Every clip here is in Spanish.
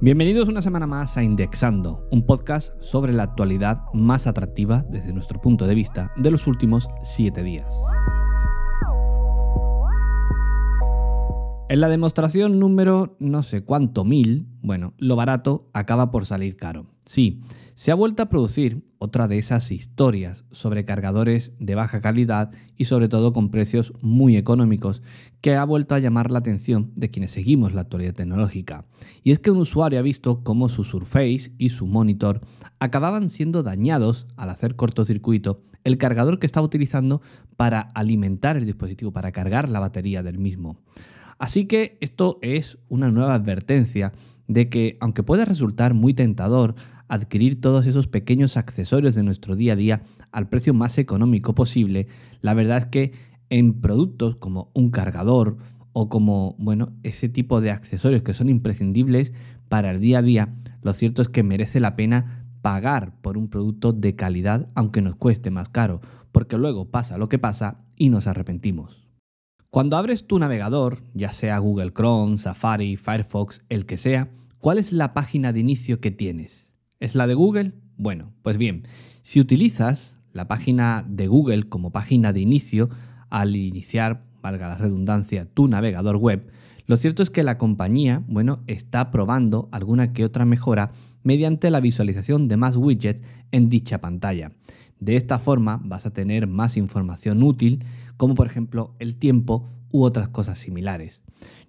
Bienvenidos una semana más a Indexando, un podcast sobre la actualidad más atractiva desde nuestro punto de vista de los últimos siete días. En la demostración número no sé cuánto mil, bueno, lo barato acaba por salir caro. Sí, se ha vuelto a producir otra de esas historias sobre cargadores de baja calidad y sobre todo con precios muy económicos que ha vuelto a llamar la atención de quienes seguimos la actualidad tecnológica. Y es que un usuario ha visto cómo su Surface y su monitor acababan siendo dañados al hacer cortocircuito el cargador que estaba utilizando para alimentar el dispositivo, para cargar la batería del mismo. Así que esto es una nueva advertencia de que, aunque pueda resultar muy tentador adquirir todos esos pequeños accesorios de nuestro día a día al precio más económico posible, la verdad es que en productos como un cargador o como, bueno, ese tipo de accesorios que son imprescindibles para el día a día, lo cierto es que merece la pena pagar por un producto de calidad aunque nos cueste más caro, porque luego pasa lo que pasa y nos arrepentimos. Cuando abres tu navegador, ya sea Google Chrome, Safari, Firefox, el que sea, ¿cuál es la página de inicio que tienes? ¿Es la de Google? Bueno, pues bien, si utilizas la página de Google como página de inicio al iniciar, valga la redundancia, tu navegador web, lo cierto es que la compañía, bueno, está probando alguna que otra mejora mediante la visualización de más widgets en dicha pantalla. De esta forma vas a tener más información útil, como por ejemplo el tiempo u otras cosas similares.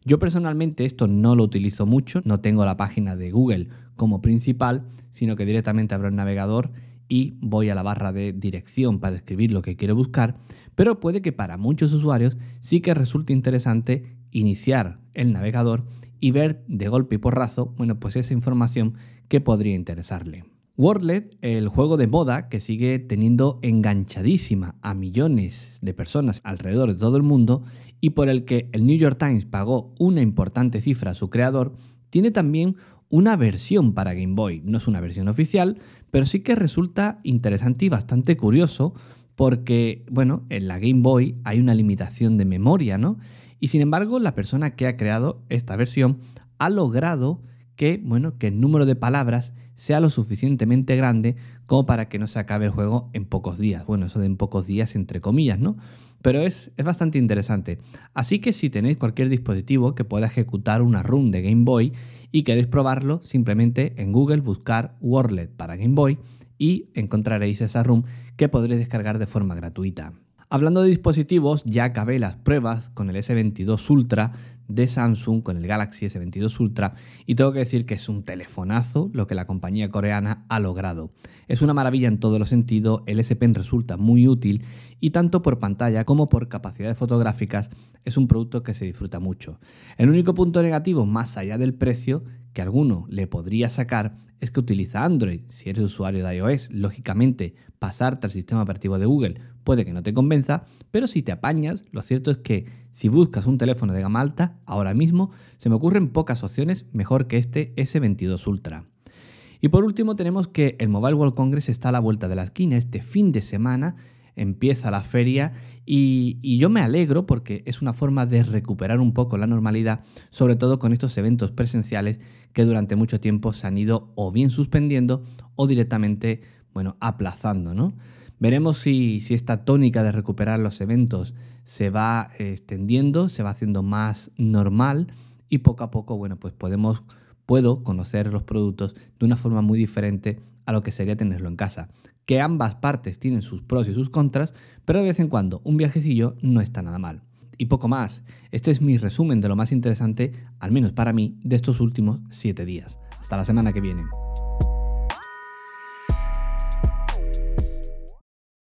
Yo personalmente esto no lo utilizo mucho, no tengo la página de Google como principal, sino que directamente abro el navegador y voy a la barra de dirección para escribir lo que quiero buscar, pero puede que para muchos usuarios sí que resulte interesante iniciar el navegador y ver de golpe y porrazo, bueno, pues esa información que podría interesarle. Wordlet, el juego de moda que sigue teniendo enganchadísima a millones de personas alrededor de todo el mundo y por el que el New York Times pagó una importante cifra a su creador, tiene también una versión para Game Boy. No es una versión oficial, pero sí que resulta interesante y bastante curioso porque, bueno, en la Game Boy hay una limitación de memoria, ¿no? Y sin embargo, la persona que ha creado esta versión ha logrado que, bueno, que el número de palabras sea lo suficientemente grande como para que no se acabe el juego en pocos días. Bueno, eso de en pocos días entre comillas, ¿no? Pero es, es bastante interesante. Así que si tenéis cualquier dispositivo que pueda ejecutar una run de Game Boy y queréis probarlo, simplemente en Google buscar Wordlet para Game Boy y encontraréis esa ROM que podréis descargar de forma gratuita. Hablando de dispositivos, ya acabé las pruebas con el S22 Ultra de Samsung, con el Galaxy S22 Ultra, y tengo que decir que es un telefonazo lo que la compañía coreana ha logrado. Es una maravilla en todos los sentidos, el S Pen resulta muy útil y tanto por pantalla como por capacidades fotográficas es un producto que se disfruta mucho. El único punto negativo, más allá del precio, que alguno le podría sacar es que utiliza Android. Si eres usuario de iOS, lógicamente pasarte al sistema operativo de Google puede que no te convenza, pero si te apañas, lo cierto es que si buscas un teléfono de gama alta, ahora mismo se me ocurren pocas opciones mejor que este S22 Ultra. Y por último tenemos que el Mobile World Congress está a la vuelta de la esquina este fin de semana empieza la feria y, yo me alegro porque es una forma de recuperar un poco la normalidad, sobre todo con estos eventos presenciales que durante mucho tiempo se han ido o bien suspendiendo o directamente, bueno, aplazando, ¿no? Veremos si, si esta tónica de recuperar los eventos se va extendiendo, se va haciendo más normal y poco a poco, bueno, pues podemos, puedo conocer los productos de una forma muy diferente a lo que sería tenerlo en casa que ambas partes tienen sus pros y sus contras, pero de vez en cuando un viajecillo no está nada mal. Y poco más, este es mi resumen de lo más interesante, al menos para mí, de estos últimos 7 días. Hasta la semana que viene.